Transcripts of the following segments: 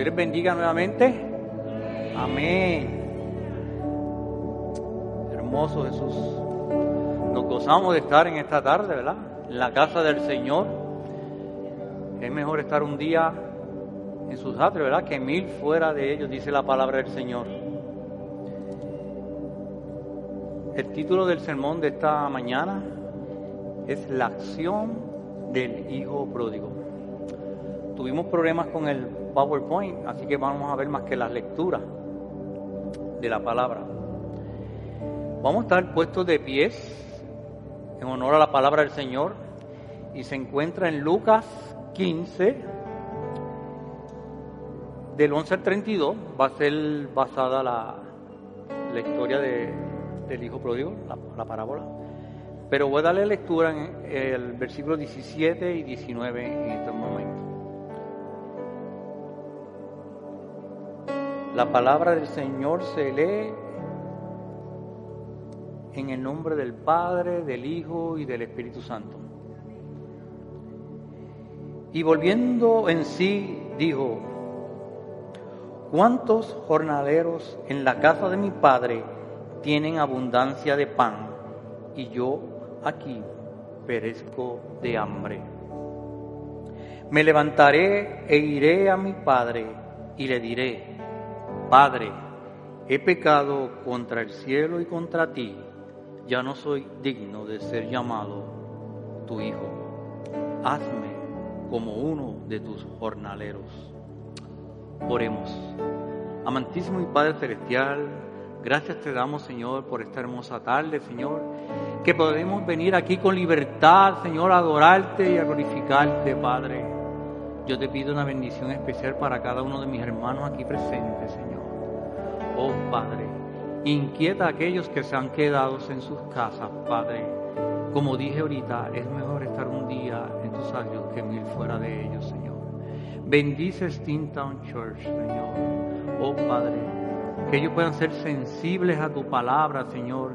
Dios les bendiga nuevamente. Amén. Hermoso Jesús. Nos gozamos de estar en esta tarde, ¿verdad? En la casa del Señor. Es mejor estar un día en sus atrios, ¿verdad? Que mil fuera de ellos, dice la palabra del Señor. El título del sermón de esta mañana es La acción del Hijo Pródigo. Tuvimos problemas con el PowerPoint, así que vamos a ver más que las lecturas de la palabra. Vamos a estar puestos de pies en honor a la palabra del Señor y se encuentra en Lucas 15, del 11 al 32, va a ser basada la, la historia de, del Hijo Pródigo, la, la parábola. Pero voy a darle lectura en el versículo 17 y 19 en este momento. La palabra del Señor se lee en el nombre del Padre, del Hijo y del Espíritu Santo. Y volviendo en sí, dijo, ¿cuántos jornaleros en la casa de mi Padre tienen abundancia de pan y yo aquí perezco de hambre? Me levantaré e iré a mi Padre y le diré, Padre, he pecado contra el cielo y contra ti, ya no soy digno de ser llamado tu hijo. Hazme como uno de tus jornaleros. Oremos. Amantísimo y Padre Celestial, gracias te damos, Señor, por esta hermosa tarde, Señor, que podemos venir aquí con libertad, Señor, a adorarte y a glorificarte, Padre. Yo te pido una bendición especial para cada uno de mis hermanos aquí presentes, Señor. Oh Padre, inquieta a aquellos que se han quedado en sus casas, Padre. Como dije ahorita, es mejor estar un día en tus años que mil fuera de ellos, Señor. Bendice Steamtown Church, Señor. Oh Padre, que ellos puedan ser sensibles a tu palabra, Señor.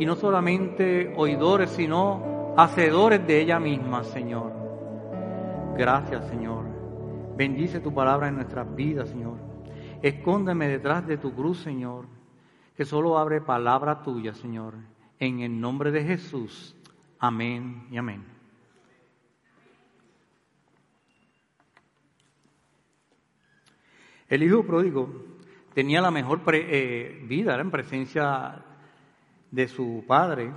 Y no solamente oidores, sino hacedores de ella misma, Señor. Gracias, Señor. Bendice tu palabra en nuestras vidas, Señor. Escóndeme detrás de tu cruz, Señor, que solo abre palabra tuya, Señor. En el nombre de Jesús. Amén y amén. El hijo pródigo tenía la mejor eh, vida en presencia de su padre.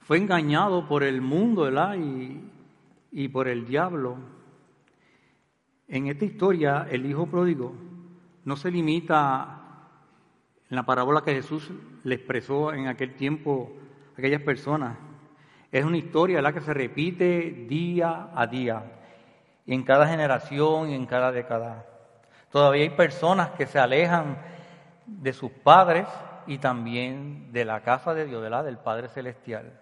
Fue engañado por el mundo y por el diablo. En esta historia, el hijo pródigo no se limita en la parábola que Jesús le expresó en aquel tiempo a aquellas personas. Es una historia la que se repite día a día, en cada generación y en cada década. Todavía hay personas que se alejan de sus padres y también de la casa de Dios, de la del Padre Celestial.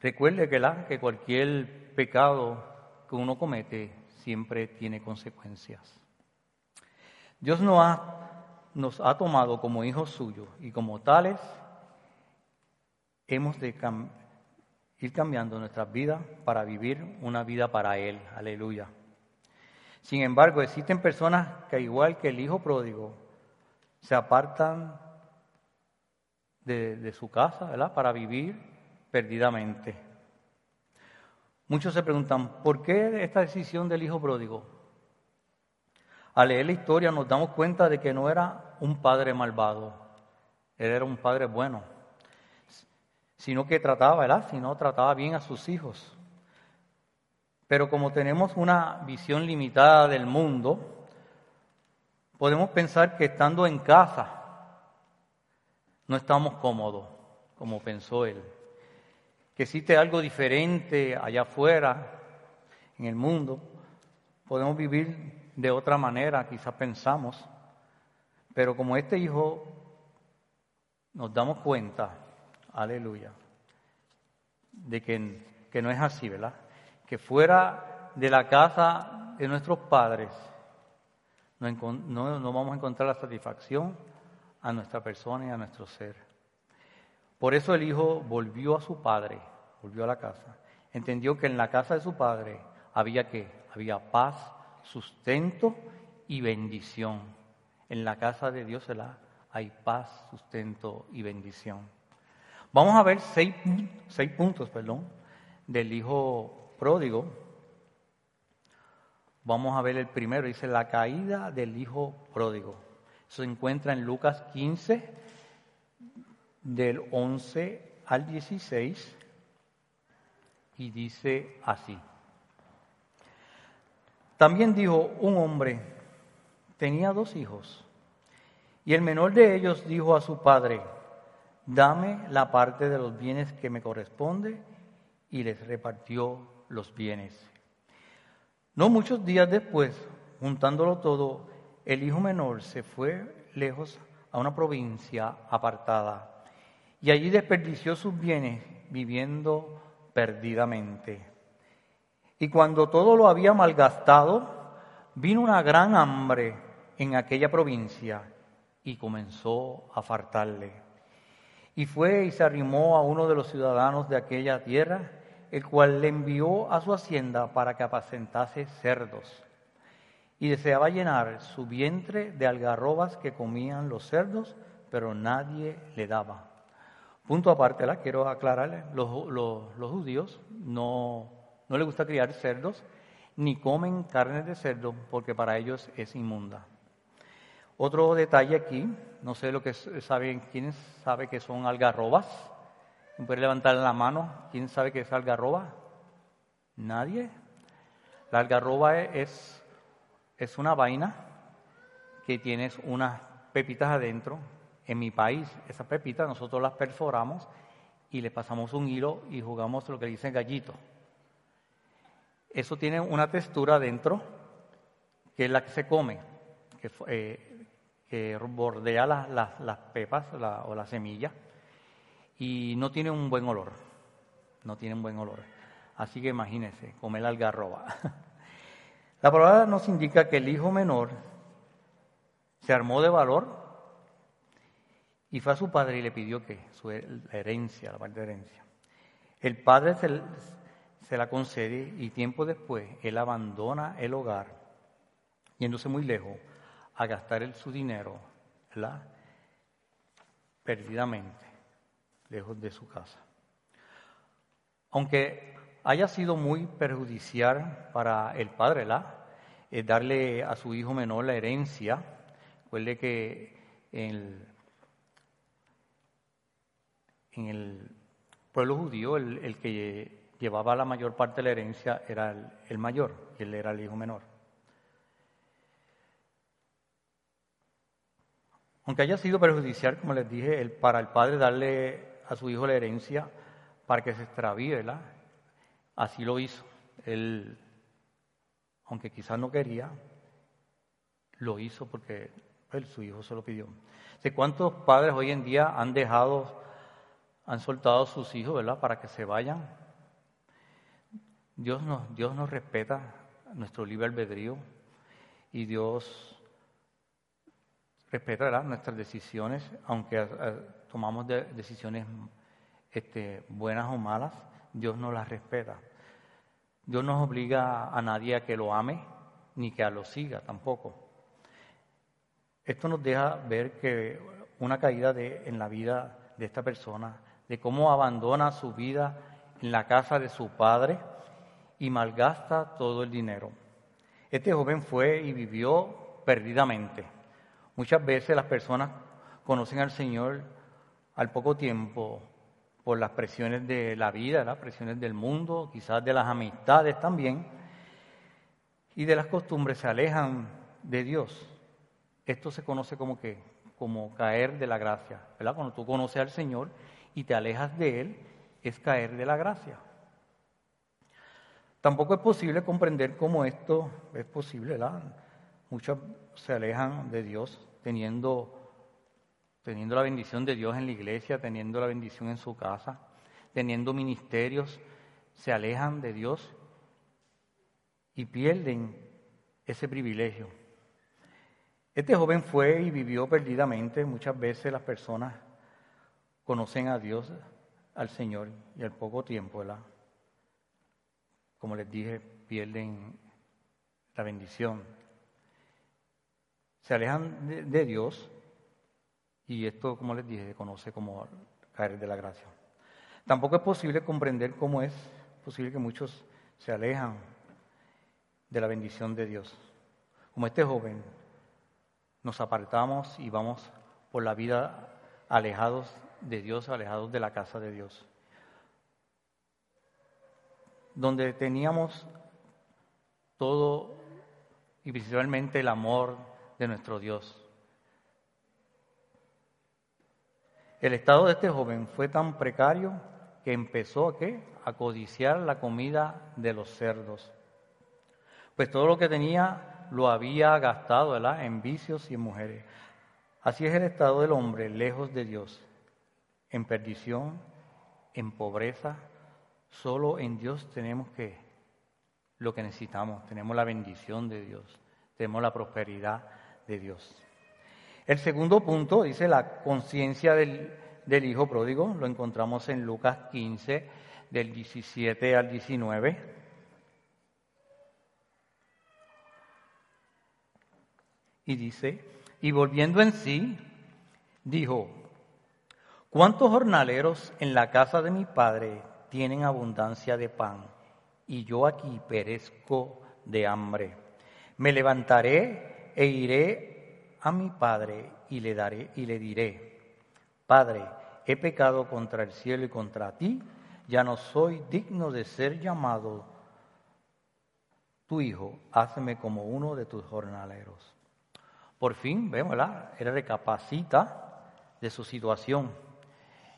Recuerde que, la, que cualquier pecado que uno comete siempre tiene consecuencias. Dios nos ha, nos ha tomado como hijos suyos y como tales hemos de ir cambiando nuestras vidas para vivir una vida para Él. Aleluya. Sin embargo, existen personas que igual que el hijo pródigo, se apartan de, de su casa ¿verdad? para vivir perdidamente. Muchos se preguntan, ¿por qué esta decisión del hijo pródigo? Al leer la historia nos damos cuenta de que no era un padre malvado, él era un padre bueno, sino que trataba, ¿verdad? Sino trataba bien a sus hijos. Pero como tenemos una visión limitada del mundo, podemos pensar que estando en casa no estamos cómodos, como pensó él. Que existe algo diferente allá afuera, en el mundo. Podemos vivir de otra manera, quizás pensamos. Pero como este hijo nos damos cuenta, aleluya, de que, que no es así, ¿verdad? Que fuera de la casa de nuestros padres no, vamos a encontrar la satisfacción a nuestra persona y a nuestro ser. Por eso el hijo volvió a su padre, volvió a la casa. Entendió que en la casa de su padre había que había paz, sustento y bendición. En la casa de Dios hay paz, sustento y bendición. Vamos a ver seis, seis puntos perdón, del hijo pródigo. Vamos a ver el primero, dice la caída del hijo pródigo. Se encuentra en Lucas 15, del 11 al 16, y dice así. También dijo un hombre, tenía dos hijos, y el menor de ellos dijo a su padre, dame la parte de los bienes que me corresponde, y les repartió los bienes. No muchos días después, juntándolo todo, el hijo menor se fue lejos a una provincia apartada y allí desperdició sus bienes viviendo perdidamente. Y cuando todo lo había malgastado, vino una gran hambre en aquella provincia y comenzó a faltarle. Y fue y se arrimó a uno de los ciudadanos de aquella tierra, el cual le envió a su hacienda para que apacentase cerdos. Y deseaba llenar su vientre de algarrobas que comían los cerdos, pero nadie le daba. Punto aparte, la quiero aclararle, los, los, judíos no, no les gusta criar cerdos, ni comen carne de cerdo, porque para ellos es inmunda. Otro detalle aquí, no sé lo que saben, ¿quién sabe que son algarrobas? ¿Puede levantar la mano? ¿Quién sabe qué es algarroba? Nadie. La algarroba es, es una vaina que tienes unas pepitas adentro. En mi país, esas pepitas nosotros las perforamos y le pasamos un hilo y jugamos lo que dicen gallito. Eso tiene una textura adentro que es la que se come, que, eh, bordea las, pepas o la semilla y no tiene un buen olor. No tiene un buen olor. Así que imagínense, comer algarroba. La palabra nos indica que el hijo menor se armó de valor y fue a su padre y le pidió que su herencia, la parte de herencia. El padre se, se la concede y tiempo después él abandona el hogar, yéndose muy lejos a gastar su dinero, ¿verdad? Perdidamente lejos de su casa. Aunque haya sido muy perjudicial para el padre. Eh, darle a su hijo menor la herencia, recuerde que en el, pueblo judío el, que llevaba la mayor parte de la herencia era el, mayor, y él era el hijo menor. Aunque haya sido perjudicial, como les dije, para el padre darle a su hijo la herencia para que se extravíe, ¿verdad? Así lo hizo. Él, aunque quizás no quería, lo hizo porque él, su hijo se lo pidió. ¿De cuántos padres hoy en día han dejado, han soltado a sus hijos, ¿verdad? Para que se vayan. Dios nos, Dios nos respeta nuestro libre albedrío y Dios respeta nuestras decisiones, aunque eh, tomamos decisiones este, buenas o malas, Dios no las respeta. Dios no obliga a nadie a que lo ame, ni que a lo siga tampoco. Esto nos deja ver que una caída en la vida de esta persona, de cómo abandona su vida en la casa de su padre y malgasta todo el dinero. Este joven fue y vivió perdidamente. Muchas veces las personas conocen al Señor al poco tiempo por las presiones de la vida, las presiones del mundo, quizás de las amistades también, y de las costumbres se alejan de Dios. Esto se conoce como que como caer de la gracia, ¿verdad? Cuando tú conoces al Señor y te alejas de él, es caer de la gracia. Tampoco es posible comprender cómo esto es posible, ¿verdad? Muchos se alejan de Dios teniendo teniendo la bendición de Dios en la iglesia, teniendo la bendición en su casa, teniendo ministerios, se alejan de Dios y pierden ese privilegio. Este joven fue y vivió perdidamente. Muchas veces las personas conocen a Dios, al Señor, y al poco tiempo, como les dije, pierden la bendición. Se alejan de, Dios y esto, como les dije, se conoce como caer de la gracia. Tampoco es posible comprender cómo es posible que muchos se alejan de la bendición de Dios. Como este joven, nos apartamos y vamos por la vida alejados de Dios, alejados de la casa de Dios. Donde teníamos todo y principalmente el amor de nuestro Dios. El estado de este joven fue tan precario que empezó a, ¿qué? a codiciar la comida de los cerdos. Pues todo lo que tenía lo había gastado ¿verdad? en vicios y en mujeres. Así es el estado del hombre lejos de Dios, en perdición, en pobreza. Solo en Dios tenemos que lo que necesitamos, tenemos la bendición de Dios, tenemos la prosperidad de Dios. El segundo punto dice la conciencia del, del hijo pródigo, lo encontramos en Lucas 15, del 17 al 19. Y dice, y volviendo en sí, dijo, ¿cuántos jornaleros en la casa de mi padre tienen abundancia de pan? Y yo aquí perezco de hambre. Me levantaré e iré a mi padre y le daré y le diré, Padre, he pecado contra el cielo y contra ti, ya no soy digno de ser llamado tu hijo, hazme como uno de tus jornaleros. Por fin, vemos, ¿verdad? Recapacita de su situación.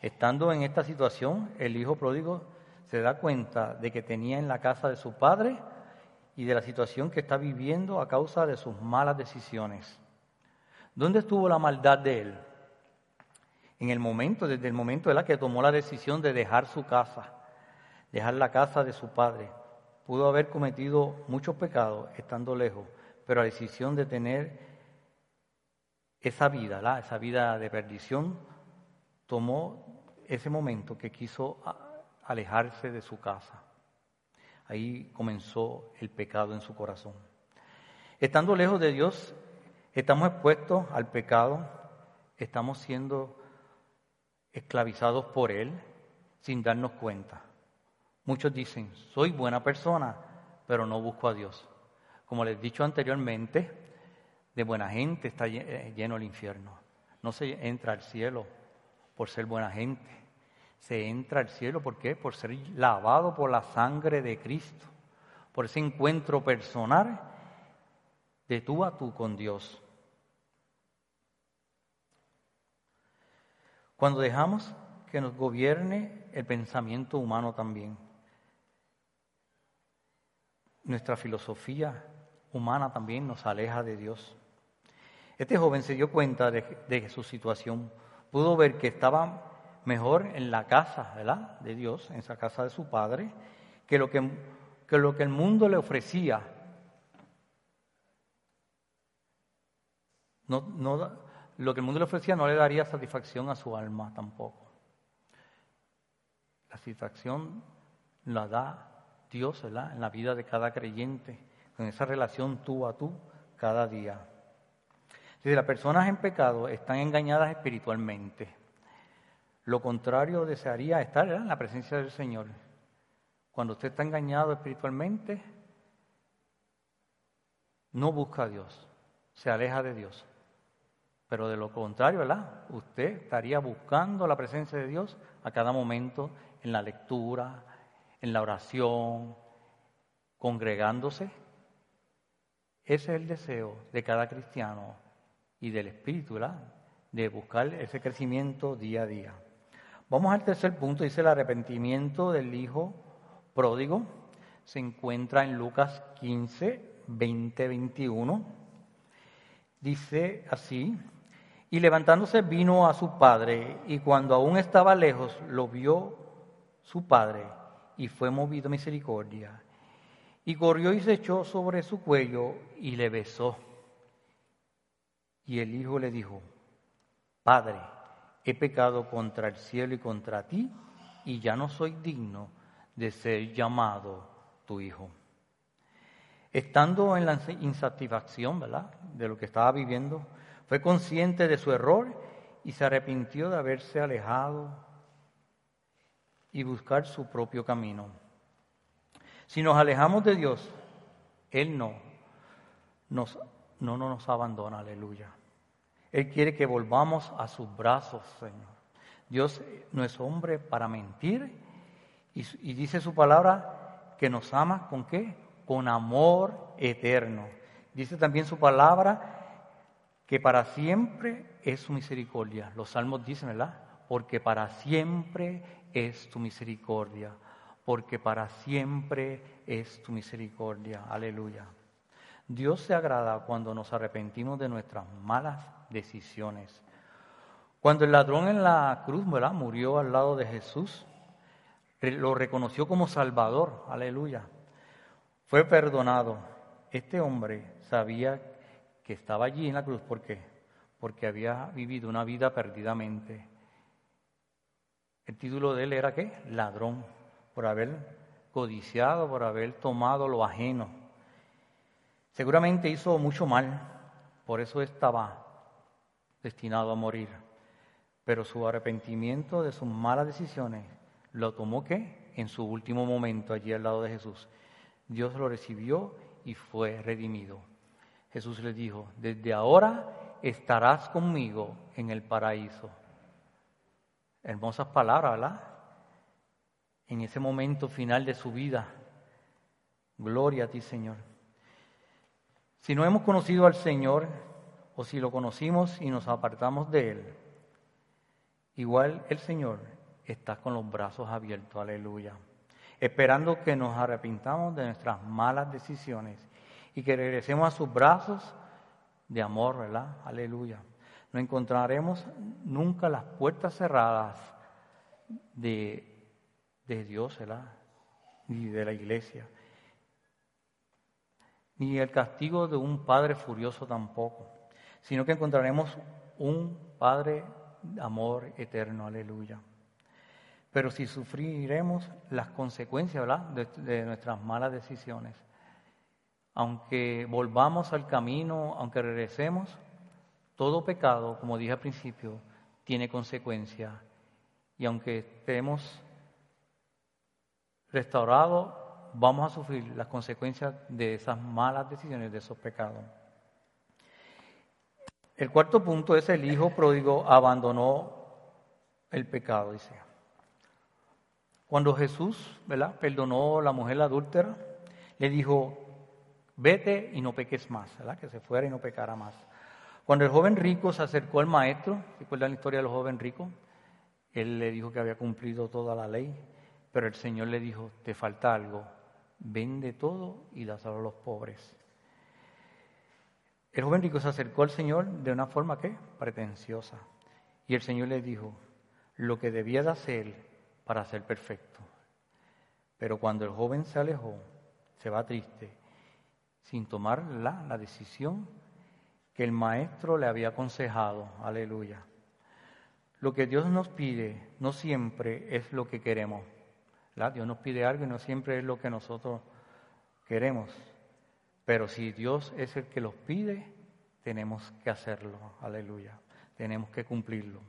Estando en esta situación, el hijo pródigo se da cuenta de que tenía en la casa de su padre y de la situación que está viviendo a causa de sus malas decisiones. ¿Dónde estuvo la maldad de él? En el momento, desde el momento de la que tomó la decisión de dejar su casa, dejar la casa de su padre. Pudo haber cometido muchos pecados estando lejos, pero la decisión de tener esa vida, esa vida de perdición, tomó ese momento que quiso alejarse de su casa. Ahí comenzó el pecado en su corazón. Estando lejos de Dios, estamos expuestos al pecado, estamos siendo esclavizados por Él sin darnos cuenta. Muchos dicen, soy buena persona, pero no busco a Dios. Como les he dicho anteriormente, de buena gente está eh, lleno el infierno. No se entra al cielo por ser buena gente. Se entra al cielo ¿por qué? Por ser lavado por la sangre de Cristo. Por ese encuentro personal de tú a tú con Dios. Cuando dejamos que nos gobierne el pensamiento humano también. Nuestra filosofía humana también nos aleja de Dios. Este joven se dio cuenta de, su situación, pudo ver que estaba mejor en la casa ¿verdad? de Dios, en esa casa de su padre, que lo que, que lo que el mundo le ofrecía. No, no, lo que el mundo le ofrecía no le daría satisfacción a su alma tampoco. La satisfacción la da Dios ¿verdad? en la vida de cada creyente, con esa relación tú a tú cada día. Si las personas en pecado están engañadas espiritualmente, lo contrario desearía estar en la presencia del Señor. Cuando usted está engañado espiritualmente, no busca a Dios, se aleja de Dios. Pero de lo contrario, ¿verdad? Usted estaría buscando la presencia de Dios a cada momento en la lectura, en la oración, congregándose. Ese es el deseo de cada cristiano y del Espíritu, ¿verdad? De buscar ese crecimiento día a día. Vamos al tercer punto, dice el arrepentimiento del Hijo pródigo. Se encuentra en Lucas 15, 20, 21. Dice así, y levantándose vino a su padre, y cuando aún estaba lejos, lo vio su padre, y fue movido misericordia. Y corrió y se echó sobre su cuello y le besó. Y el hijo le dijo, Padre, he pecado contra el cielo y contra ti, y ya no soy digno de ser llamado tu hijo. Estando en la insatisfacción, ¿verdad?, de lo que estaba viviendo, fue consciente de su error y se arrepintió de haberse alejado y buscar su propio camino. Si nos alejamos de Dios, Él no nos, no, no nos abandona, aleluya. Él quiere que volvamos a sus brazos, Señor. Dios no es hombre para mentir y, dice su palabra que nos ama con qué? Con amor eterno. Dice también su palabra que para siempre es su misericordia. Los salmos dicen, ¿verdad? Porque para siempre es tu misericordia. Porque para siempre es tu misericordia. Aleluya. Dios se agrada cuando nos arrepentimos de nuestras malas decisiones. Cuando el ladrón en la cruz ¿verdad? murió al lado de Jesús, lo reconoció como Salvador, aleluya. Fue perdonado. Este hombre sabía que estaba allí en la cruz, ¿por qué? Porque había vivido una vida perdidamente. El título de él era qué? Ladrón, por haber codiciado, por haber tomado lo ajeno. Seguramente hizo mucho mal, por eso estaba destinado a morir. Pero su arrepentimiento de sus malas decisiones lo tomó qué? En su último momento allí al lado de Jesús. Dios lo recibió y fue redimido. Jesús le dijo, desde ahora estarás conmigo en el paraíso. Hermosas palabras, ¿verdad? En ese momento final de su vida. Gloria a ti, Señor. Si no hemos conocido al Señor, o si lo conocimos y nos apartamos de Él, igual el Señor está con los brazos abiertos, aleluya, esperando que nos arrepintamos de nuestras malas decisiones y que regresemos a sus brazos de amor, ¿verdad? Aleluya. No encontraremos nunca las puertas cerradas de, de Dios, ¿verdad? Ni de la iglesia. Ni el castigo de un padre furioso tampoco, sino que encontraremos un Padre de amor eterno, aleluya. Pero si sufriremos las consecuencias ¿verdad? de nuestras malas decisiones, aunque volvamos al camino, aunque regresemos, todo pecado, como dije al principio, tiene consecuencias. Y aunque estemos restaurados, vamos a sufrir las consecuencias de esas malas decisiones, de esos pecados. El cuarto punto es el hijo pródigo abandonó el pecado, dice. Cuando Jesús ¿verdad? perdonó a la mujer adúltera, le dijo, vete y no peques más, ¿verdad? que se fuera y no pecara más. Cuando el joven rico se acercó al maestro, ¿recuerdan la historia del joven rico? Él le dijo que había cumplido toda la ley, pero el Señor le dijo, te falta algo, vende todo y dáselo a los pobres. El joven rico se acercó al Señor de una forma que pretenciosa. Y el Señor le dijo lo que debía de hacer para ser perfecto. Pero cuando el joven se alejó, se va triste sin tomar la, la decisión que el maestro le había aconsejado. Aleluya. Lo que Dios nos pide no siempre es lo que queremos. Dios nos pide algo y no siempre es lo que nosotros queremos. Pero si Dios es el que los pide, tenemos que hacerlo. Aleluya. Tenemos que cumplirlo.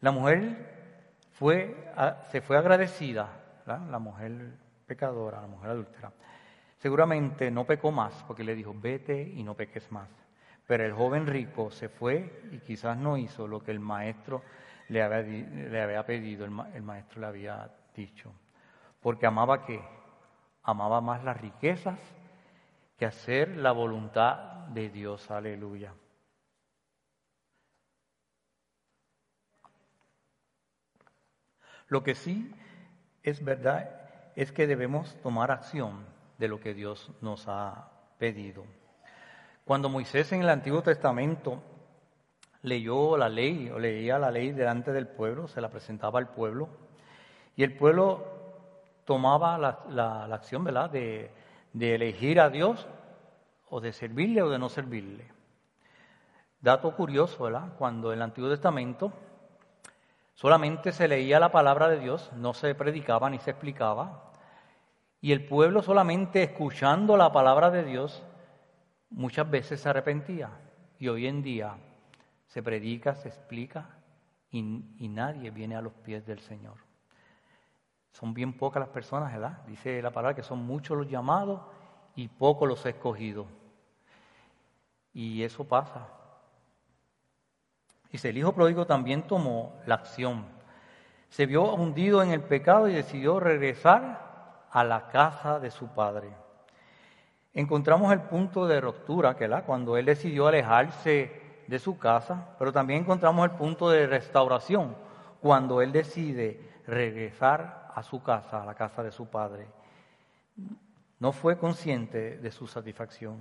La mujer fue, se fue agradecida, la mujer pecadora, la mujer adúltera Seguramente no pecó más porque le dijo, vete y no peques más. Pero el joven rico se fue y quizás no hizo lo que el maestro le había, pedido, el, el, maestro le había dicho. Porque amaba qué? Amaba más las riquezas que hacer la voluntad de Dios. Aleluya. Lo que sí es verdad es que debemos tomar acción de lo que Dios nos ha pedido. Cuando Moisés en el Antiguo Testamento leyó la ley o leía la ley delante del pueblo, se la presentaba al pueblo, y el pueblo tomaba la, acción. De, de elegir a Dios o de servirle o de no servirle. Dato curioso, ¿verdad? Cuando en el Antiguo Testamento solamente se leía la palabra de Dios, no se predicaba ni se explicaba, Y el pueblo solamente escuchando la palabra de Dios muchas veces se arrepentía. Y hoy en día se predica, se explica y, nadie viene a los pies del Señor. Son bien pocas las personas, ¿verdad? Dice la palabra que son muchos los llamados y pocos los escogidos. Y eso pasa. Dice, el hijo pródigo también tomó la acción. Se vio hundido en el pecado y decidió regresar a la casa de su padre. Encontramos el punto de ruptura, que cuando él decidió alejarse de su casa, pero también encontramos el punto de restauración, cuando él decide regresar a su casa, a la casa de su padre. No fue consciente de su satisfacción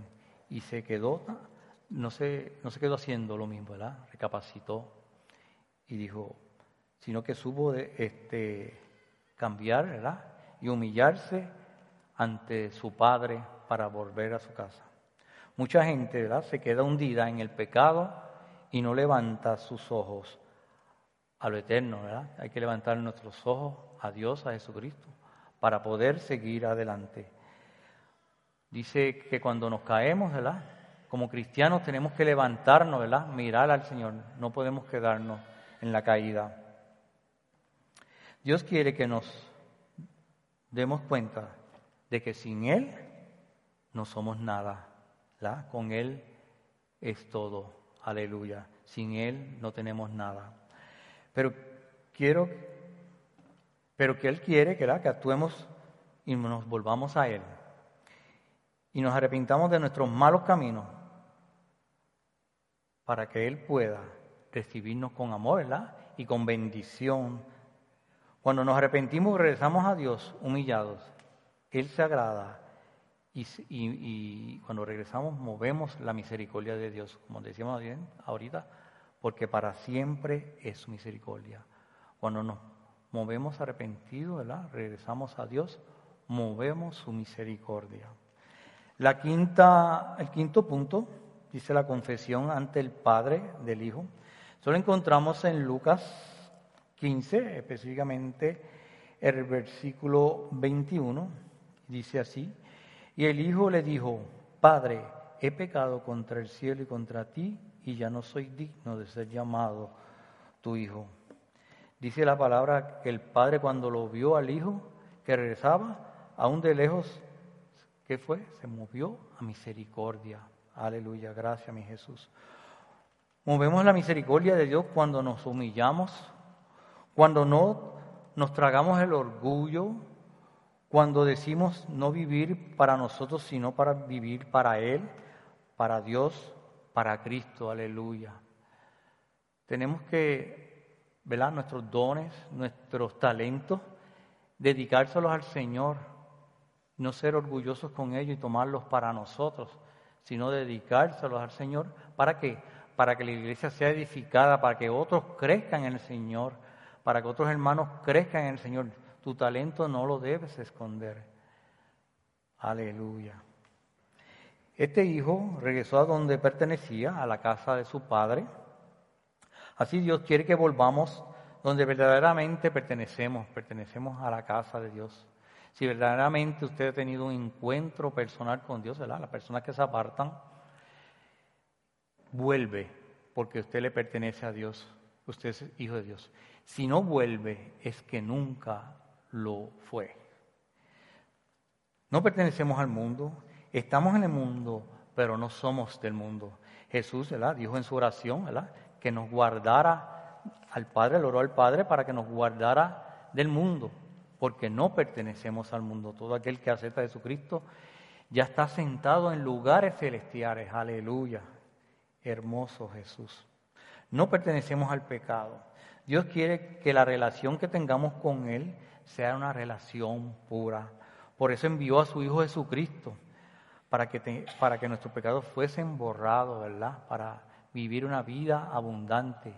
y se quedó, no se, no se quedó haciendo lo mismo, ¿verdad? Recapacitó y dijo, sino que supo de, este, cambiar, ¿verdad? Y humillarse ante su padre para volver a su casa. Mucha gente ¿verdad? se queda hundida en el pecado y no levanta sus ojos a lo eterno. ¿verdad? Hay que levantar nuestros ojos a Dios, a Jesucristo, para poder seguir adelante. Dice que cuando nos caemos, ¿verdad? como cristianos tenemos que levantarnos, ¿verdad? mirar al Señor. No podemos quedarnos en la caída. Dios quiere que nos demos cuenta de que sin Él no somos nada. Con Él es todo. Aleluya. Sin Él no tenemos nada. Pero quiero, pero que Él quiere que, que actuemos y nos volvamos a Él. Y nos arrepintamos de nuestros malos caminos para que Él pueda recibirnos con amor ¿verdad? y con bendición. Cuando nos arrepentimos, regresamos a Dios humillados. Él se agrada y, cuando regresamos movemos la misericordia de Dios, como decíamos bien ahorita, porque para siempre es su misericordia. Cuando nos movemos arrepentidos, ¿verdad? regresamos a Dios, movemos su misericordia. La quinta, el quinto punto, dice la confesión ante el Padre del Hijo. Solo encontramos en Lucas 15, específicamente el versículo 21, dice así, y el hijo le dijo, Padre, he pecado contra el cielo y contra ti, y ya no soy digno de ser llamado tu hijo. Dice la palabra que el padre cuando lo vio al hijo que regresaba, aún de lejos, ¿qué fue? Se movió a misericordia. Aleluya, gracias mi Jesús. Movemos la misericordia de Dios cuando nos humillamos, cuando no nos tragamos el orgullo, cuando decimos no vivir para nosotros, sino para vivir para Él, para Dios, para Cristo, aleluya. Tenemos que velar nuestros dones, nuestros talentos, dedicárselos al Señor, no ser orgullosos con ellos y tomarlos para nosotros, sino dedicárselos al Señor. ¿Para qué? Para que la iglesia sea edificada, para que otros crezcan en el Señor, para que otros hermanos crezcan en el Señor. Tu talento no lo debes esconder. Aleluya. Este hijo regresó a donde pertenecía, a la casa de su padre. Así Dios quiere que volvamos donde verdaderamente pertenecemos, pertenecemos a la casa de Dios. Si verdaderamente usted ha tenido un encuentro personal con Dios, ¿verdad? las personas que se apartan, vuelve porque usted le pertenece a Dios, usted es hijo de Dios. Si no vuelve, es que nunca lo fue. No pertenecemos al mundo, estamos en el mundo, pero no somos del mundo. Jesús ¿verdad? dijo en su oración ¿verdad? que nos guardara al Padre, le oró al Padre para que nos guardara del mundo, porque no pertenecemos al mundo. Todo aquel que acepta a Jesucristo ya está sentado en lugares celestiales. Aleluya. Hermoso Jesús. No pertenecemos al pecado. Dios quiere que la relación que tengamos con Él sea una relación pura. Por eso envió a su Hijo Jesucristo, para que, para que nuestros pecados fuesen borrados, ¿verdad? Para vivir una vida abundante.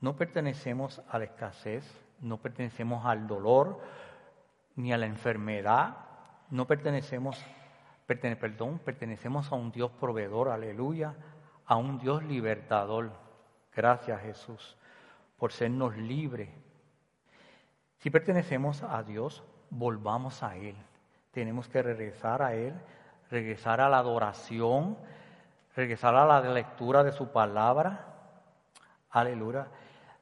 No pertenecemos a la escasez, no pertenecemos al dolor, ni a la enfermedad, no pertenecemos, perdón, pertenecemos a un Dios proveedor, aleluya, a un Dios libertador. Gracias Jesús por sernos libres si pertenecemos a Dios, volvamos a Él. Tenemos que regresar a Él, regresar a la adoración, regresar a la lectura de su palabra. Aleluya.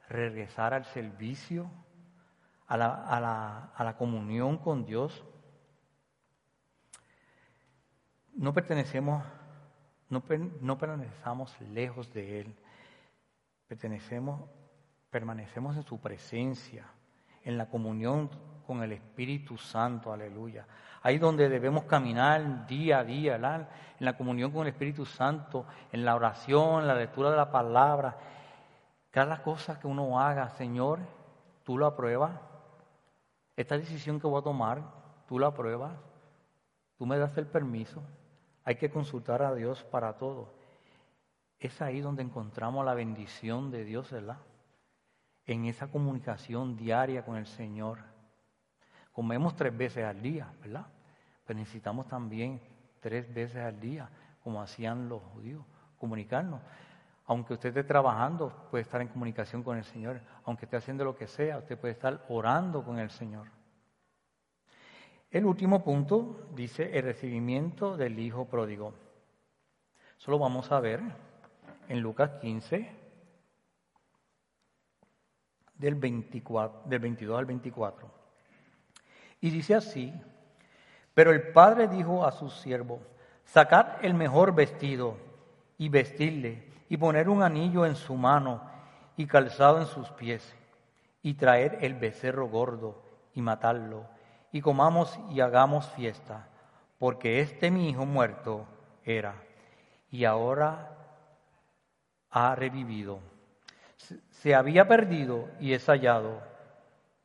Regresar al servicio, a la, a la, a la comunión con Dios. No pertenecemos, no, no permanecemos lejos de Él. Pertenecemos, permanecemos en su presencia, en la comunión con el Espíritu Santo, aleluya. Ahí donde debemos caminar día a día, en la comunión con el Espíritu Santo, en la oración, en la lectura de la palabra. Cada cosa que uno haga, Señor, tú lo apruebas. Esta decisión que voy a tomar, tú la apruebas. Tú me das el permiso. Hay que consultar a Dios para todo. Es ahí donde encontramos la bendición de Dios, ¿verdad? En esa comunicación diaria con el Señor. Comemos tres veces al día, ¿verdad? Pero necesitamos también tres veces al día, como hacían los judíos, comunicarnos. Aunque usted esté trabajando, puede estar en comunicación con el Señor. Aunque esté haciendo lo que sea, usted puede estar orando con el Señor. El último punto dice el recibimiento del Hijo pródigo. Solo vamos a ver en Lucas 15, del, 24, del 22 al 24. Y dice así, pero el padre dijo a su siervo, sacad el mejor vestido y vestirle y poner un anillo en su mano y calzado en sus pies y traer el becerro gordo y matarlo y comamos y hagamos fiesta, porque este mi hijo muerto era y ahora ha revivido. Se había perdido y es hallado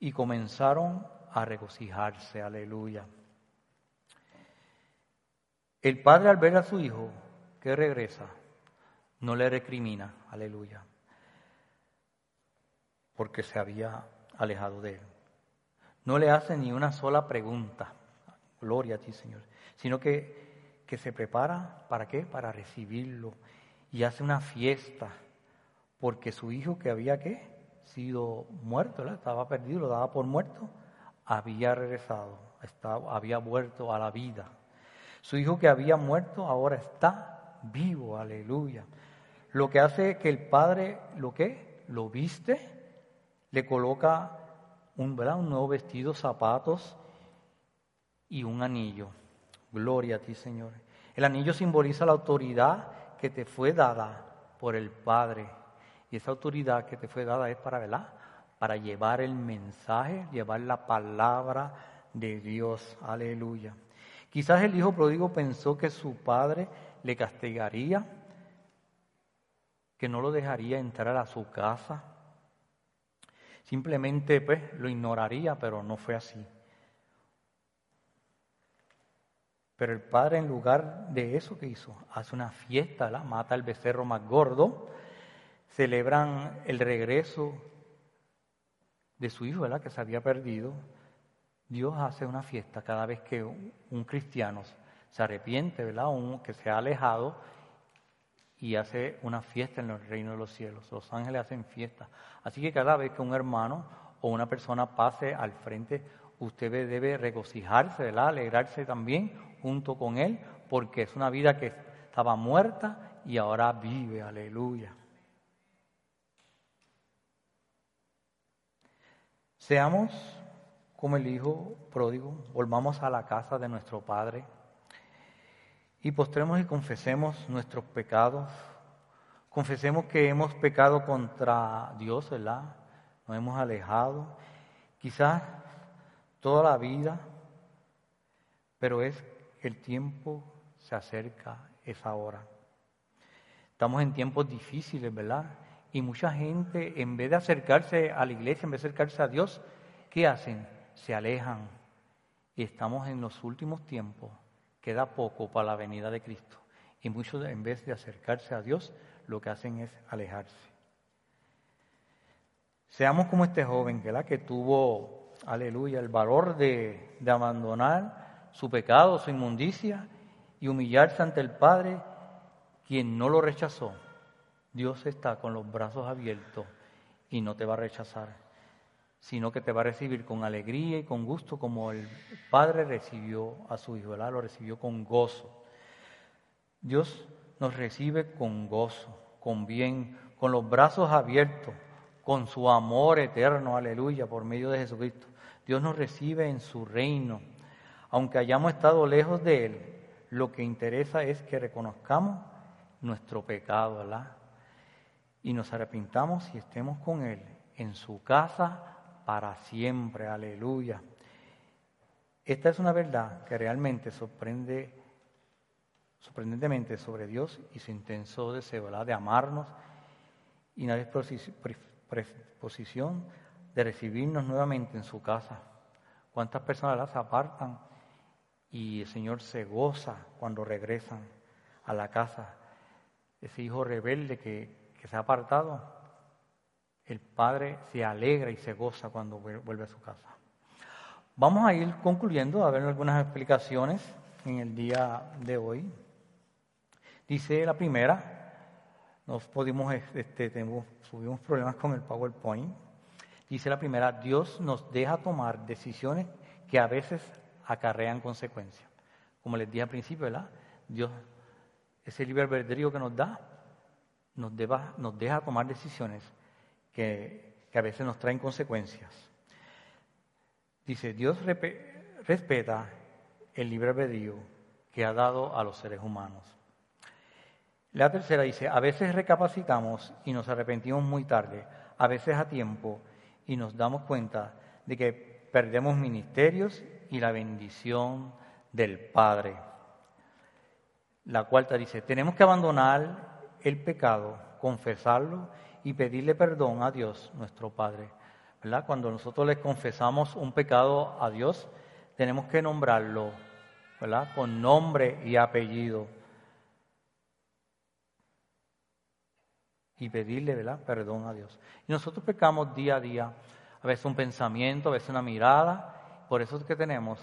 y comenzaron a regocijarse, aleluya. El padre al ver a su hijo que regresa, no le recrimina, aleluya, porque se había alejado de él. No le hace ni una sola pregunta, gloria a ti Señor, sino que, que se prepara, ¿para qué? Para recibirlo y hace una fiesta, porque su hijo que había ¿qué? sido muerto, estaba perdido, lo daba por muerto, había regresado, estaba, había vuelto a la vida. Su hijo que había muerto ahora está vivo, aleluya. Lo que hace que el padre lo que lo viste, le coloca un, un nuevo vestido, zapatos y un anillo. Gloria a ti, Señor. El anillo simboliza la autoridad que te fue dada por el Padre. Y esa autoridad que te fue dada es para, ¿verdad? Para llevar el mensaje, llevar la palabra de Dios. Aleluya. Quizás el hijo pródigo pensó que su padre le castigaría, que no lo dejaría entrar a su casa. Simplemente pues lo ignoraría, pero no fue así. Pero el padre en lugar de eso que hizo, hace una fiesta, la mata al becerro más gordo, celebran el regreso de su hijo, que se había perdido, Dios hace una fiesta cada vez que un, cristiano se arrepiente, ¿verdad? Un, que se ha alejado y hace una fiesta en el reino de los cielos. Los ángeles hacen fiesta. Así que cada vez que un hermano o una persona pase al frente, usted debe regocijarse. Alegrarse también junto con él, porque es una vida que estaba muerta y ahora vive. Aleluya. Seamos como el Hijo pródigo, volvamos a la casa de nuestro Padre y postremos y confesemos nuestros pecados. Confesemos que hemos pecado contra Dios, ¿verdad? Nos hemos alejado, quizás toda la vida, pero es el tiempo se acerca, esa hora. Estamos en tiempos difíciles, ¿verdad? Y mucha gente, en vez de acercarse a la iglesia, en vez de acercarse a Dios, ¿qué hacen? se alejan y estamos en los últimos tiempos. Queda poco para la venida de Cristo. Y muchos en vez de acercarse a Dios, lo que hacen es alejarse. Seamos como este joven, ¿verdad? Que tuvo, aleluya, el valor de, de abandonar su pecado, su inmundicia y humillarse ante el Padre, quien no lo rechazó. Dios está con los brazos abiertos y no te va a rechazar. sino que te va a recibir con alegría y con gusto como el Padre recibió a su Hijo, ¿verdad? Lo recibió con gozo. Dios nos recibe con gozo, con bien, con los brazos abiertos, con su amor eterno, aleluya, por medio de Jesucristo. Dios nos recibe en su reino. Aunque hayamos estado lejos de Él, lo que interesa es que reconozcamos nuestro pecado, ¿verdad? Y nos arrepintamos y estemos con Él en su casa para siempre, aleluya. Esta es una verdad que realmente sorprende, sorprendentemente sobre Dios y su intenso deseo. De amarnos y una disposición de recibirnos nuevamente en su casa. ¿Cuántas personas las apartan y el Señor se goza cuando regresan a la casa? Ese hijo rebelde que, que se ha apartado, el padre se alegra y se goza cuando vuelve a su casa. Vamos a ir concluyendo, a ver algunas explicaciones en el día de hoy. Dice la primera, nos pudimos, este, tuvimos problemas con el PowerPoint. Dice la primera, Dios nos deja tomar decisiones que a veces acarrean consecuencias. Como les dije al principio, ¿verdad? Dios, ese libre albedrío que nos da, nos, deja tomar decisiones que, a veces nos traen consecuencias. Dice, Dios respeta el libre albedrío que ha dado a los seres humanos. La tercera dice, a veces recapacitamos y nos arrepentimos muy tarde, a veces a tiempo, y nos damos cuenta de que perdemos ministerios y la bendición del Padre. La cuarta dice, tenemos que abandonar el pecado, confesarlo y pedirle perdón a Dios, nuestro Padre. ¿verdad? Cuando nosotros le confesamos un pecado a Dios, tenemos que nombrarlo ¿verdad? con nombre y apellido y pedirle ¿verdad? perdón a Dios. Y nosotros pecamos día a día, a veces un pensamiento, a veces una mirada, por eso es que tenemos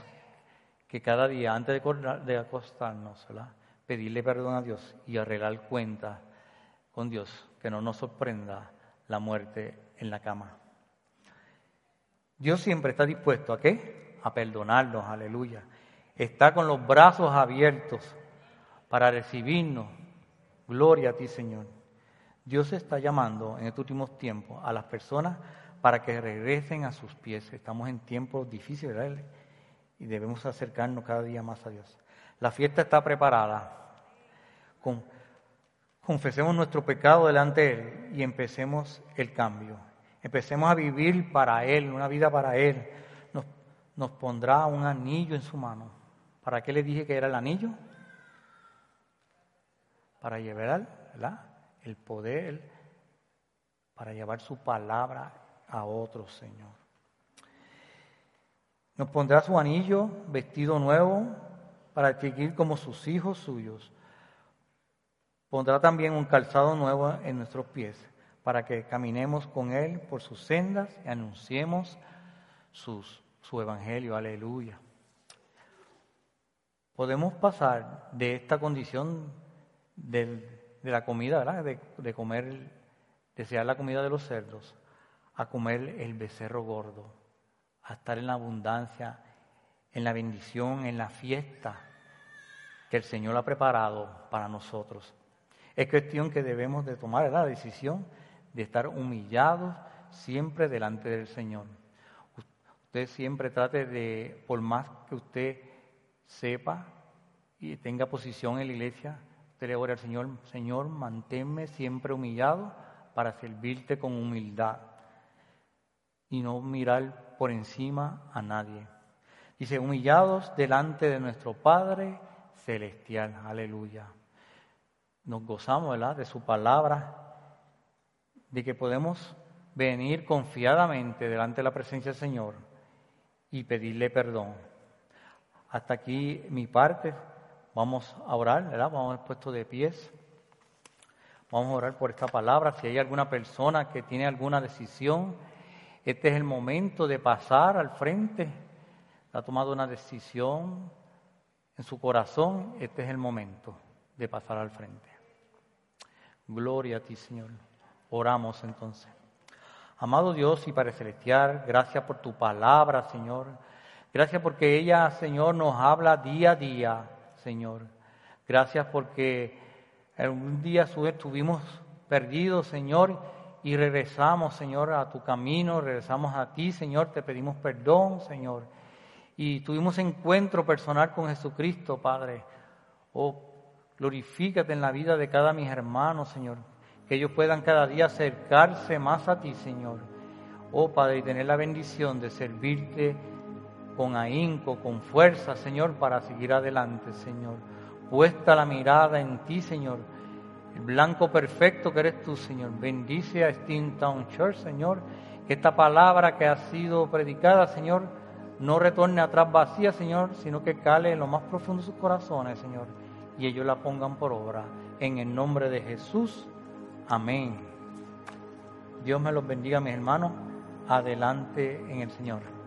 que cada día antes de acostarnos, ¿verdad? pedirle perdón a Dios y arreglar cuenta con Dios, que no nos sorprenda la muerte en la cama. Dios siempre está dispuesto a qué? A perdonarnos, aleluya. Está con los brazos abiertos para recibirnos. Gloria a ti, Señor. Dios está llamando en estos últimos tiempos a las personas para que regresen a sus pies. Estamos en tiempos difíciles. Y debemos acercarnos cada día más a Dios. La fiesta está preparada. Confesemos nuestro pecado delante de Él y empecemos el cambio. Empecemos a vivir para Él, una vida para Él. Nos, pondrá un anillo en su mano. ¿Para qué le dije que era el anillo? Para llevar, el poder para llevar su palabra a otros, Señor. Nos pondrá su anillo, vestido nuevo, para adquirir como sus hijos suyos. Pondrá también un calzado nuevo en nuestros pies, para que caminemos con Él por sus sendas y anunciemos su evangelio. Aleluya. Podemos pasar de esta condición de la comida, ¿verdad? De, comer, desear la comida de los cerdos, a comer el becerro gordo, a estar en la abundancia, en la bendición, en la fiesta que el Señor ha preparado para nosotros. Es cuestión que debemos de tomar la decisión de estar humillados siempre delante del Señor. Usted siempre trate de, por más que usted sepa y tenga posición en la iglesia, Usted le al Señor, Señor, manténme siempre humillado para servirte con humildad y no mirar por encima a nadie. Dice, humillados delante de nuestro Padre Celestial. Aleluya. Nos gozamos. De su palabra, de que podemos venir confiadamente delante de la presencia del Señor y pedirle perdón. Hasta aquí mi parte. Vamos a orar, ¿verdad? Vamos a estar puesto de pies. Vamos a orar por esta palabra. Si hay alguna persona que tiene alguna decisión, este es el momento de pasar al frente. Ha tomado una decisión en su corazón, este es el momento de pasar al frente. Gloria a ti, Señor. Oramos entonces. Amado Dios y Padre Celestial, gracias por tu palabra, Señor. Gracias porque ella, Señor, nos habla día a día, Señor. Gracias porque un día estuvimos perdidos, Señor, y regresamos, Señor, a tu camino, regresamos a ti, Señor, te pedimos perdón, Señor. Y tuvimos encuentro personal con Jesucristo, Padre. Oh, glorifícate en la vida de cada mis hermanos, Señor. Que ellos puedan cada día acercarse más a ti, Señor. Oh, Padre, y tener la bendición de servirte con ahínco, con fuerza, Señor, para seguir adelante, Señor. Puesta la mirada en ti, Señor. El blanco perfecto que eres tú, Señor. Bendice a Steamtown Church, Señor. Que esta palabra que ha sido predicada, Señor, no retorne atrás vacía, Señor, sino que cale en lo más profundo de sus corazones, Señor. Y ellos la pongan por obra. En el nombre de Jesús. Amén. Dios me los bendiga, mis hermanos. Adelante en el Señor.